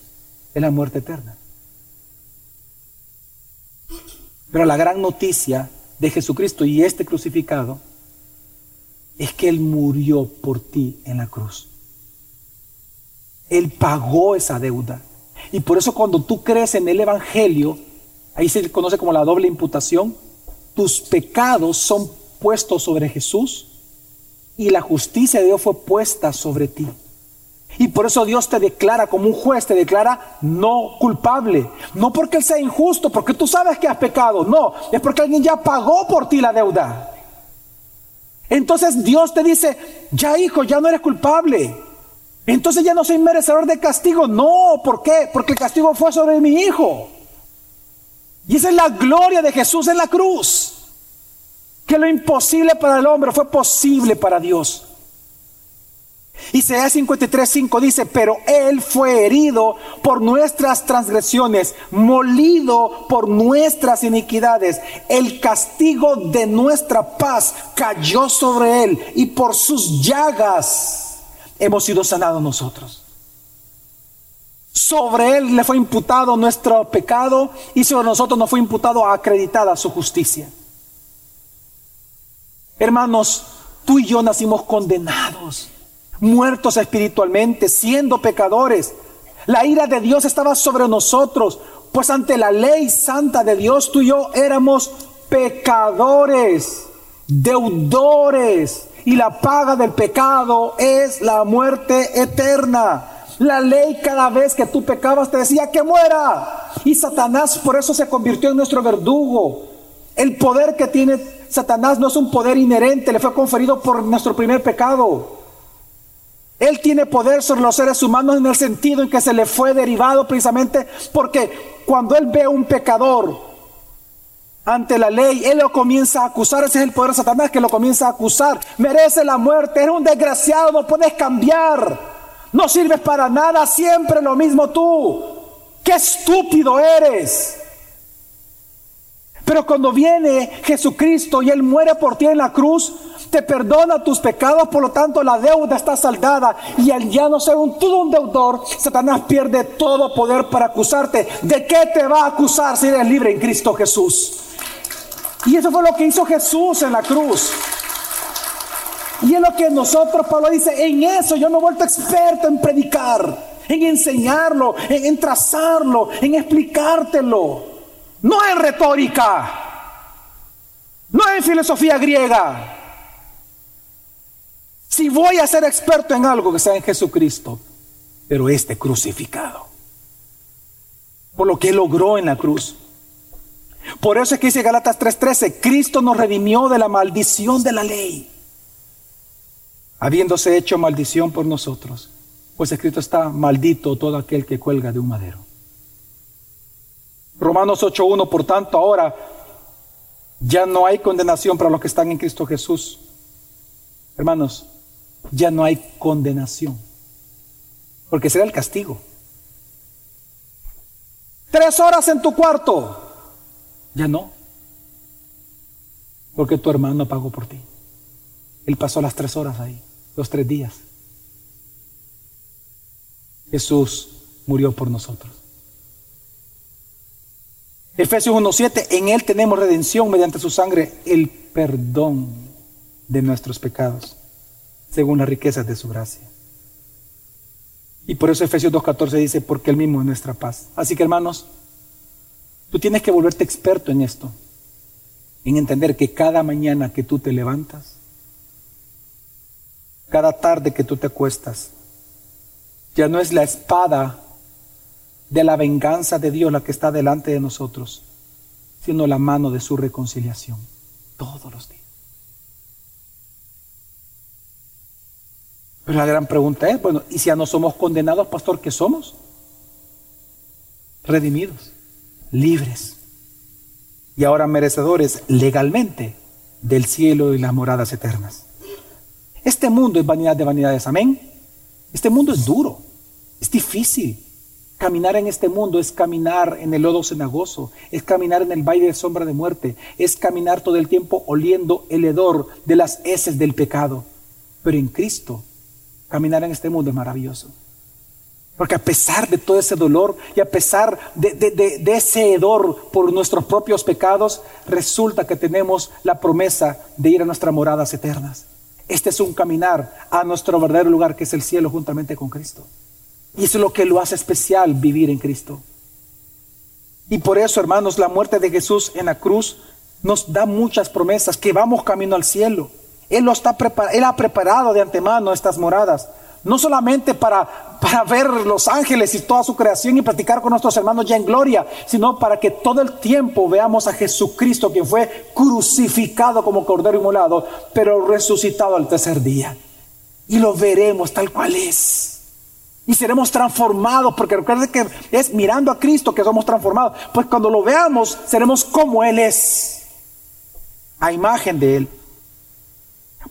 Es la muerte eterna. Pero la gran noticia de Jesucristo y este crucificado es que Él murió por ti en la cruz. Él pagó esa deuda. Y por eso cuando tú crees en el Evangelio, ahí se conoce como la doble imputación, tus pecados son puestos sobre Jesús y la justicia de Dios fue puesta sobre ti. Y por eso Dios te declara como un juez, te declara no culpable. No porque Él sea injusto, porque tú sabes que has pecado. No, es porque alguien ya pagó por ti la deuda. Entonces Dios te dice, ya hijo, ya no eres culpable. Entonces ya no soy merecedor de castigo. No, ¿por qué? Porque el castigo fue sobre mi hijo. Y esa es la gloria de Jesús en la cruz. Que lo imposible para el hombre fue posible para Dios. Isaías 53:5 dice, pero Él fue herido por nuestras transgresiones, molido por nuestras iniquidades. El castigo de nuestra paz cayó sobre Él y por sus llagas hemos sido sanados nosotros. Sobre Él le fue imputado nuestro pecado y sobre nosotros nos fue imputado acreditada su justicia. Hermanos, tú y yo nacimos condenados muertos espiritualmente, siendo pecadores. La ira de Dios estaba sobre nosotros, pues ante la ley santa de Dios tú y yo éramos pecadores, deudores, y la paga del pecado es la muerte eterna. La ley cada vez que tú pecabas te decía que muera. Y Satanás por eso se convirtió en nuestro verdugo. El poder que tiene Satanás no es un poder inherente, le fue conferido por nuestro primer pecado. Él tiene poder sobre los seres humanos en el sentido en que se le fue derivado precisamente porque cuando Él ve a un pecador ante la ley, Él lo comienza a acusar. Ese es el poder de Satanás que lo comienza a acusar. Merece la muerte, eres un desgraciado, no puedes cambiar. No sirves para nada, siempre lo mismo tú. Qué estúpido eres. Pero cuando viene Jesucristo y Él muere por ti en la cruz, te perdona tus pecados, por lo tanto la deuda está saldada y al ya no ser un, todo un deudor, Satanás pierde todo poder para acusarte. ¿De qué te va a acusar si eres libre en Cristo Jesús? Y eso fue lo que hizo Jesús en la cruz. Y es lo que nosotros, Pablo dice, en eso yo me he vuelto experto en predicar, en enseñarlo, en, en trazarlo, en explicártelo. No en retórica, no en filosofía griega, si voy a ser experto en algo que sea en Jesucristo, pero este crucificado, por lo que logró en la cruz. Por eso es que dice Galatas 3:13, Cristo nos redimió de la maldición de la ley, habiéndose hecho maldición por nosotros, pues escrito está, maldito todo aquel que cuelga de un madero. Romanos 8:1, por tanto, ahora ya no hay condenación para los que están en Cristo Jesús. Hermanos, ya no hay condenación, porque será el castigo. Tres horas en tu cuarto, ya no, porque tu hermano pagó por ti. Él pasó las tres horas ahí, los tres días. Jesús murió por nosotros. Efesios 1.7, en Él tenemos redención mediante su sangre, el perdón de nuestros pecados según las riquezas de su gracia. Y por eso Efesios 2.14 dice, porque Él mismo es nuestra paz. Así que hermanos, tú tienes que volverte experto en esto, en entender que cada mañana que tú te levantas, cada tarde que tú te acuestas, ya no es la espada de la venganza de Dios la que está delante de nosotros, sino la mano de su reconciliación todos los días. Pero la gran pregunta es, bueno, ¿y si ya no somos condenados, pastor, qué somos? Redimidos, libres y ahora merecedores legalmente del cielo y las moradas eternas. Este mundo es vanidad de vanidades, amén. Este mundo es duro, es difícil. Caminar en este mundo es caminar en el lodo cenagoso, es caminar en el valle de sombra de muerte, es caminar todo el tiempo oliendo el hedor de las heces del pecado. Pero en Cristo Caminar en este mundo es maravilloso. Porque a pesar de todo ese dolor y a pesar de, ese hedor por nuestros propios pecados, resulta que tenemos la promesa de ir a nuestras moradas eternas. Este es un caminar a nuestro verdadero lugar, que es el cielo, juntamente con Cristo. Y eso es lo que lo hace especial vivir en Cristo. Y por eso, hermanos, la muerte de Jesús en la cruz nos da muchas promesas, que vamos camino al cielo. Él, lo está Él ha preparado de antemano estas moradas. No solamente para, para ver los ángeles y toda su creación y platicar con nuestros hermanos ya en gloria, sino para que todo el tiempo veamos a Jesucristo, quien fue crucificado como cordero inmolado, pero resucitado al tercer día. Y lo veremos tal cual es. Y seremos transformados, porque recuerden que es mirando a Cristo que somos transformados. Pues cuando lo veamos, seremos como Él es. a imagen de Él.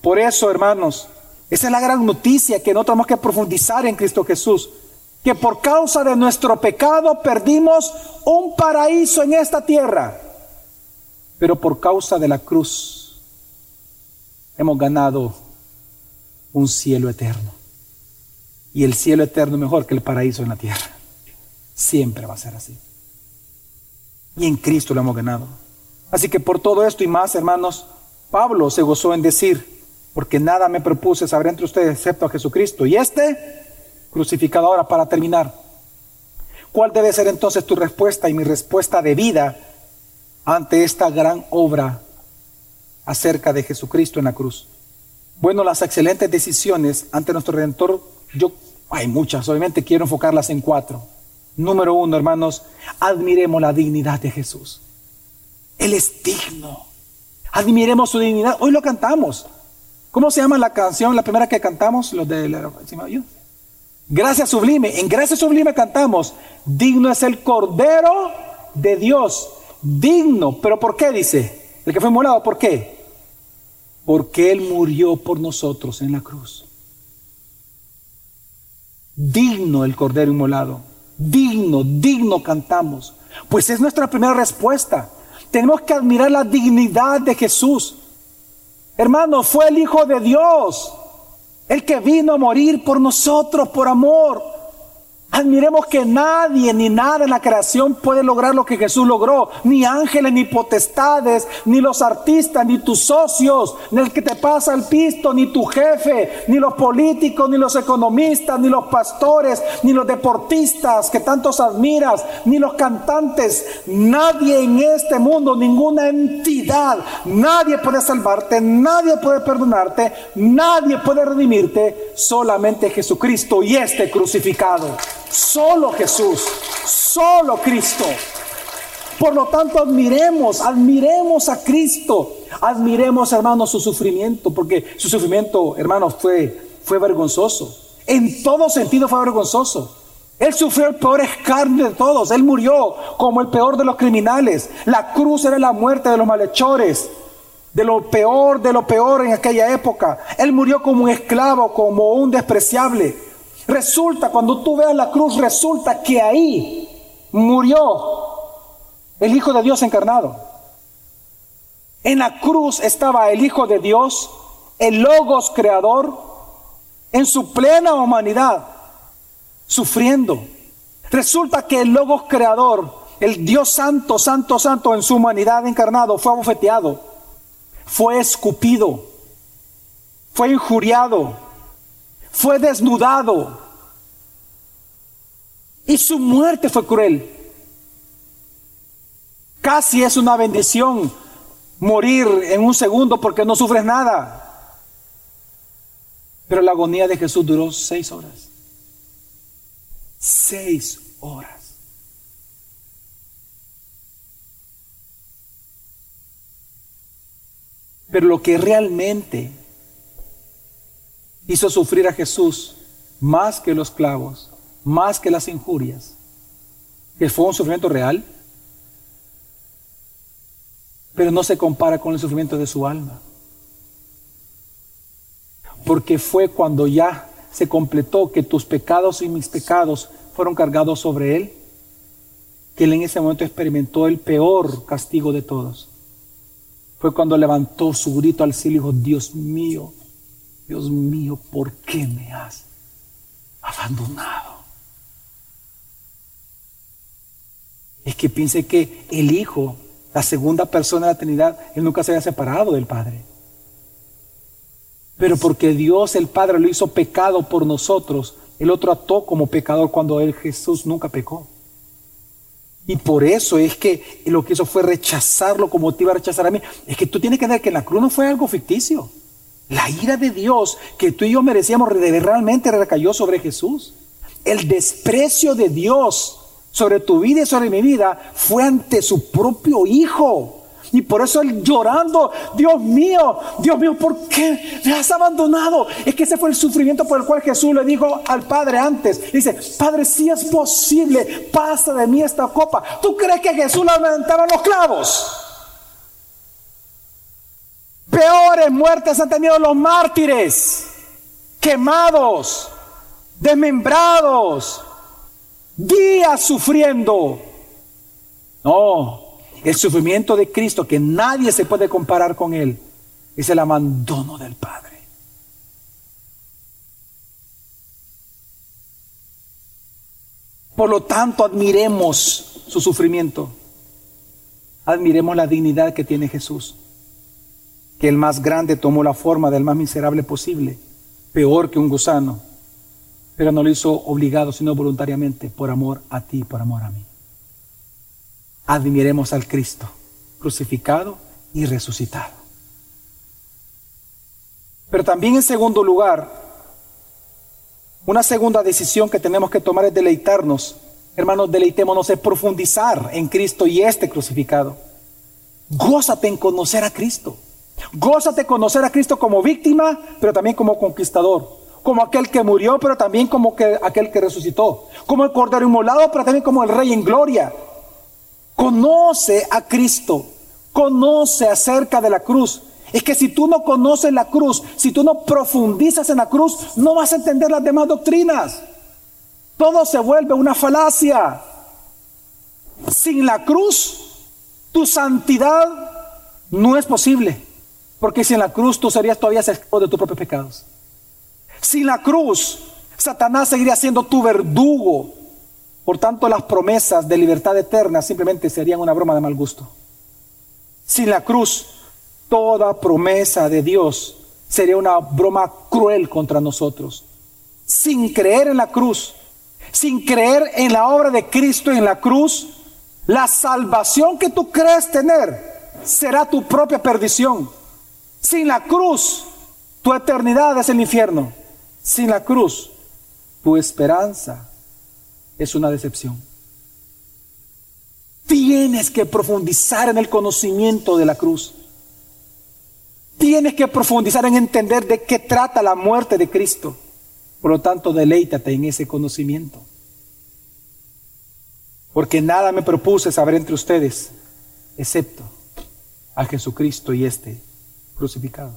Por eso, hermanos, esa es la gran noticia que no tenemos que profundizar en Cristo Jesús. Que por causa de nuestro pecado perdimos un paraíso en esta tierra. Pero por causa de la cruz hemos ganado un cielo eterno. Y el cielo eterno es mejor que el paraíso en la tierra. Siempre va a ser así. Y en Cristo lo hemos ganado. Así que por todo esto y más, hermanos, Pablo se gozó en decir, porque nada me propuse saber entre ustedes excepto a Jesucristo. Y este, crucificado ahora para terminar. ¿Cuál debe ser entonces tu respuesta y mi respuesta de vida ante esta gran obra acerca de Jesucristo en la cruz? Bueno, las excelentes decisiones ante nuestro Redentor, yo hay muchas, obviamente quiero enfocarlas en cuatro. Número uno, hermanos, admiremos la dignidad de Jesús. Él es digno. Admiremos su dignidad. Hoy lo cantamos. ¿Cómo se llama la canción, la primera que cantamos? Los de la, Gracias sublime. En gracias sublime cantamos. Digno es el Cordero de Dios. Digno. ¿Pero por qué dice? El que fue molado, ¿por qué? Porque Él murió por nosotros en la cruz. Digno el Cordero inmolado digno, digno cantamos. Pues es nuestra primera respuesta. Tenemos que admirar la dignidad de Jesús. Hermano, fue el Hijo de Dios, el que vino a morir por nosotros, por amor. Admiremos que nadie ni nada en la creación puede lograr lo que Jesús logró. Ni ángeles, ni potestades, ni los artistas, ni tus socios, ni el que te pasa el pisto, ni tu jefe, ni los políticos, ni los economistas, ni los pastores, ni los deportistas que tantos admiras, ni los cantantes. Nadie en este mundo, ninguna entidad, nadie puede salvarte, nadie puede perdonarte, nadie puede redimirte, solamente Jesucristo y este crucificado. Solo Jesús, solo Cristo. Por lo tanto, admiremos, admiremos a Cristo. Admiremos, hermanos, su sufrimiento, porque su sufrimiento, hermanos, fue, fue vergonzoso. En todo sentido fue vergonzoso. Él sufrió el peor escarnio de todos. Él murió como el peor de los criminales. La cruz era la muerte de los malhechores. De lo peor, de lo peor en aquella época. Él murió como un esclavo, como un despreciable. Resulta, cuando tú veas la cruz, resulta que ahí murió el Hijo de Dios encarnado. En la cruz estaba el Hijo de Dios, el Logos creador, en su plena humanidad, sufriendo. Resulta que el Logos creador, el Dios santo, santo, santo en su humanidad encarnado, fue abofeteado, fue escupido, fue injuriado, fue desnudado y su muerte fue cruel. Casi es una bendición morir en un segundo porque no sufres nada. Pero la agonía de Jesús duró seis horas. Seis horas. Pero lo que realmente hizo sufrir a Jesús más que los clavos, más que las injurias, que fue un sufrimiento real, pero no se compara con el sufrimiento de su alma. Porque fue cuando ya se completó que tus pecados y mis pecados fueron cargados sobre él, que él en ese momento experimentó el peor castigo de todos. Fue cuando levantó su grito al cielo y dijo, Dios mío, Dios mío, ¿por qué me has abandonado? Es que piense que el Hijo, la segunda persona de la Trinidad, Él nunca se había separado del Padre. Pero porque Dios el Padre lo hizo pecado por nosotros, el otro ató como pecador cuando Él Jesús nunca pecó. Y por eso es que lo que hizo fue rechazarlo como te iba a rechazar a mí. Es que tú tienes que ver que la cruz no fue algo ficticio. La ira de Dios que tú y yo merecíamos realmente recayó sobre Jesús. El desprecio de Dios sobre tu vida y sobre mi vida fue ante su propio Hijo. Y por eso él llorando, Dios mío, Dios mío, ¿por qué me has abandonado? Es que ese fue el sufrimiento por el cual Jesús le dijo al Padre antes. Dice, Padre, si es posible, pasa de mí esta copa. ¿Tú crees que Jesús levantaba los clavos? Peores muertes han tenido los mártires, quemados, desmembrados, días sufriendo. No, el sufrimiento de Cristo, que nadie se puede comparar con Él, es el abandono del Padre. Por lo tanto, admiremos su sufrimiento. Admiremos la dignidad que tiene Jesús. Que el más grande tomó la forma del más miserable posible, peor que un gusano, pero no lo hizo obligado, sino voluntariamente, por amor a ti, por amor a mí admiremos al Cristo crucificado y resucitado. Pero también en segundo lugar, una segunda decisión que tenemos que tomar es deleitarnos. Hermanos, deleitémonos en profundizar en Cristo y este crucificado. Gózate en conocer a Cristo. Gózate conocer a Cristo como víctima, pero también como conquistador. Como aquel que murió, pero también como que, aquel que resucitó. Como el cordero inmolado, pero también como el rey en gloria. Conoce a Cristo, conoce acerca de la cruz. Es que si tú no conoces la cruz, si tú no profundizas en la cruz, no vas a entender las demás doctrinas. Todo se vuelve una falacia. Sin la cruz, tu santidad no es posible. Porque sin la cruz tú serías todavía esclavo de tus propios pecados. Sin la cruz, Satanás seguiría siendo tu verdugo, por tanto, las promesas de libertad eterna simplemente serían una broma de mal gusto. Sin la cruz, toda promesa de Dios sería una broma cruel contra nosotros. Sin creer en la cruz, sin creer en la obra de Cristo en la cruz, la salvación que tú crees tener será tu propia perdición. Sin la cruz, tu eternidad es el infierno. Sin la cruz, tu esperanza es una decepción. Tienes que profundizar en el conocimiento de la cruz. Tienes que profundizar en entender de qué trata la muerte de Cristo. Por lo tanto, deleítate en ese conocimiento. Porque nada me propuse saber entre ustedes, excepto a Jesucristo y este crucificado.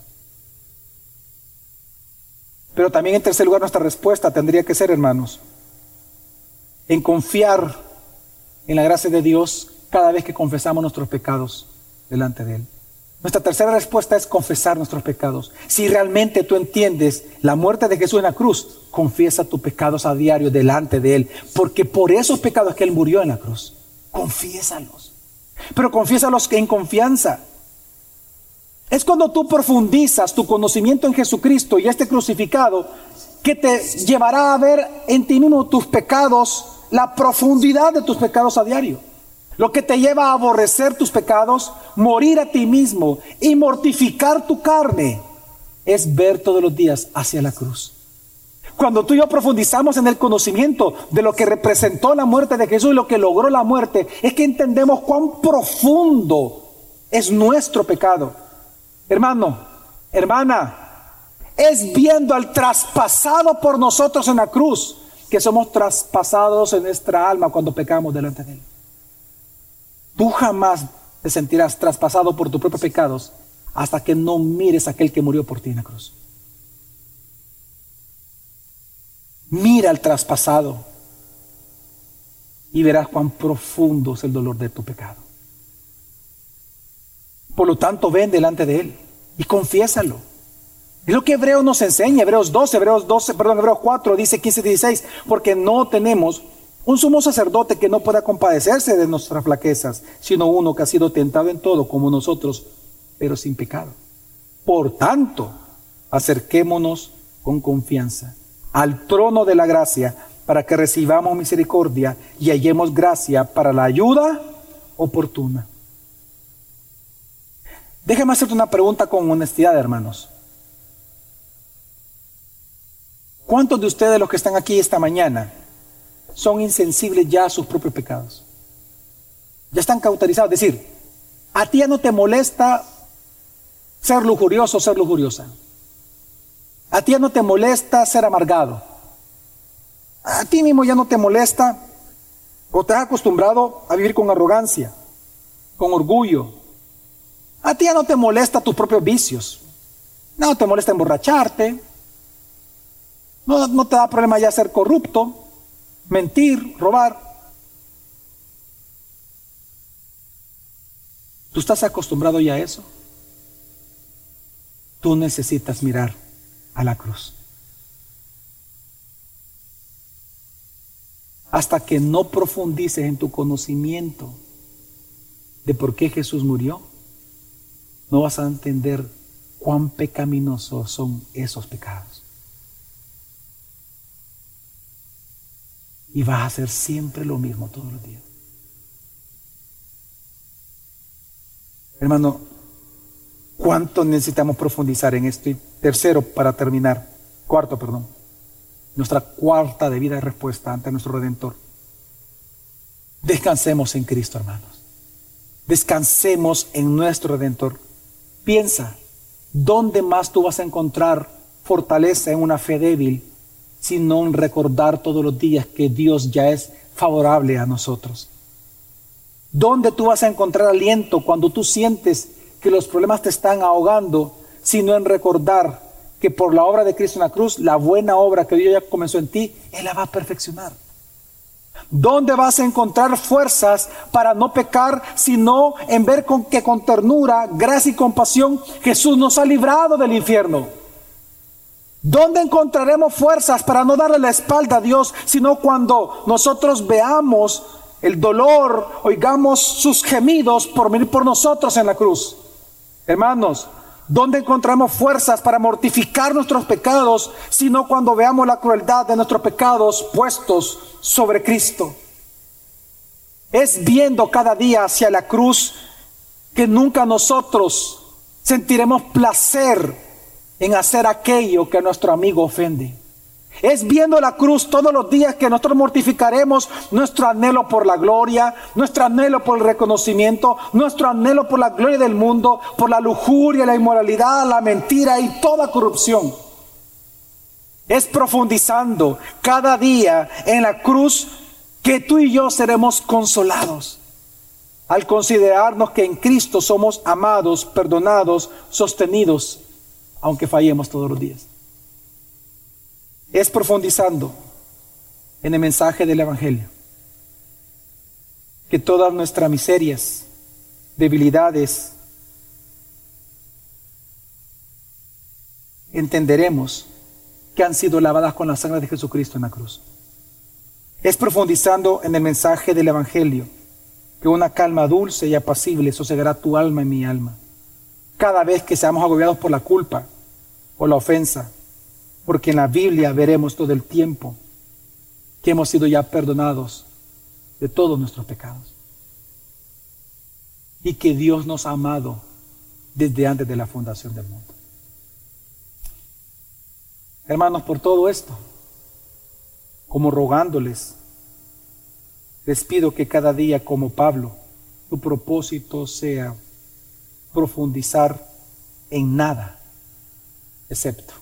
Pero también en tercer lugar nuestra respuesta tendría que ser, hermanos, en confiar en la gracia de Dios cada vez que confesamos nuestros pecados delante de Él. Nuestra tercera respuesta es confesar nuestros pecados. Si realmente tú entiendes la muerte de Jesús en la cruz, confiesa tus pecados a diario delante de Él, porque por esos pecados que Él murió en la cruz, confiésalos. Pero confiésalos en confianza. Es cuando tú profundizas tu conocimiento en Jesucristo y este crucificado que te llevará a ver en ti mismo tus pecados la profundidad de tus pecados a diario. Lo que te lleva a aborrecer tus pecados, morir a ti mismo y mortificar tu carne, es ver todos los días hacia la cruz. Cuando tú y yo profundizamos en el conocimiento de lo que representó la muerte de Jesús y lo que logró la muerte, es que entendemos cuán profundo es nuestro pecado. Hermano, hermana, es viendo al traspasado por nosotros en la cruz que somos traspasados en nuestra alma cuando pecamos delante de Él. Tú jamás te sentirás traspasado por tus propios pecados hasta que no mires a aquel que murió por ti en la cruz. Mira al traspasado y verás cuán profundo es el dolor de tu pecado. Por lo tanto, ven delante de Él y confiésalo. Es lo que Hebreos nos enseña, Hebreos 12, Hebreos 12, perdón, Hebreos 4, dice 15, 16, porque no tenemos un sumo sacerdote que no pueda compadecerse de nuestras flaquezas, sino uno que ha sido tentado en todo como nosotros, pero sin pecado. Por tanto, acerquémonos con confianza al trono de la gracia para que recibamos misericordia y hallemos gracia para la ayuda oportuna. Déjeme hacerte una pregunta con honestidad, hermanos. ¿Cuántos de ustedes, los que están aquí esta mañana, son insensibles ya a sus propios pecados? Ya están cauterizados. Es decir, a ti ya no te molesta ser lujurioso o ser lujuriosa. A ti ya no te molesta ser amargado. A ti mismo ya no te molesta o te has acostumbrado a vivir con arrogancia, con orgullo, A ti ya no te molesta tus propios vicios. No te molesta emborracharte. No, no te da problema ya ser corrupto, mentir, robar. ¿Tú estás acostumbrado ya a eso? Tú necesitas mirar a la cruz. Hasta que no profundices en tu conocimiento de por qué Jesús murió, no vas a entender cuán pecaminosos son esos pecados. Y vas a hacer siempre lo mismo todos los días. Hermano, ¿cuánto necesitamos profundizar en esto? Y tercero, para terminar, cuarto, perdón, nuestra cuarta debida respuesta ante nuestro Redentor. Descansemos en Cristo, hermanos. Descansemos en nuestro Redentor. Piensa, ¿dónde más tú vas a encontrar fortaleza en una fe débil, sino en recordar todos los días que Dios ya es favorable a nosotros? ¿Dónde tú vas a encontrar aliento cuando tú sientes que los problemas te están ahogando, sino en recordar que por la obra de Cristo en la cruz, la buena obra que Dios ya comenzó en ti, Él la va a perfeccionar? ¿Dónde vas a encontrar fuerzas para no pecar, sino en ver con que con ternura, gracia y compasión Jesús nos ha librado del infierno? ¿Dónde encontraremos fuerzas para no darle la espalda a Dios, sino cuando nosotros veamos el dolor, oigamos sus gemidos por venir por nosotros en la cruz. Hermanos, ¿dónde encontramos fuerzas para mortificar nuestros pecados, sino cuando veamos la crueldad de nuestros pecados puestos sobre Cristo? Es viendo cada día hacia la cruz que nunca nosotros sentiremos placer en hacer aquello que nuestro amigo ofende. Es viendo la cruz todos los días que nosotros mortificaremos nuestro anhelo por la gloria, nuestro anhelo por el reconocimiento, nuestro anhelo por la gloria del mundo, por la lujuria, la inmoralidad, la mentira y toda corrupción. Es profundizando cada día en la cruz que tú y yo seremos consolados al considerarnos que en Cristo somos amados, perdonados, sostenidos, aunque fallemos todos los días es profundizando en el mensaje del Evangelio. Que todas nuestras miserias, debilidades, entenderemos que han sido lavadas con la sangre de Jesucristo en la cruz. Es profundizando en el mensaje del Evangelio que una calma dulce y apacible sosegará tu alma y mi alma. Cada vez que seamos agobiados por la culpa o la ofensa, porque en la Biblia veremos todo el tiempo que hemos sido ya perdonados de todos nuestros pecados. Y que Dios nos ha amado desde antes de la fundación del mundo. Hermanos, por todo esto, como rogándoles, les pido que cada día como Pablo, tu propósito sea profundizar en nada, excepto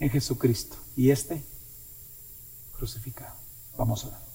en Jesucristo y este crucificado. Vamos a orar.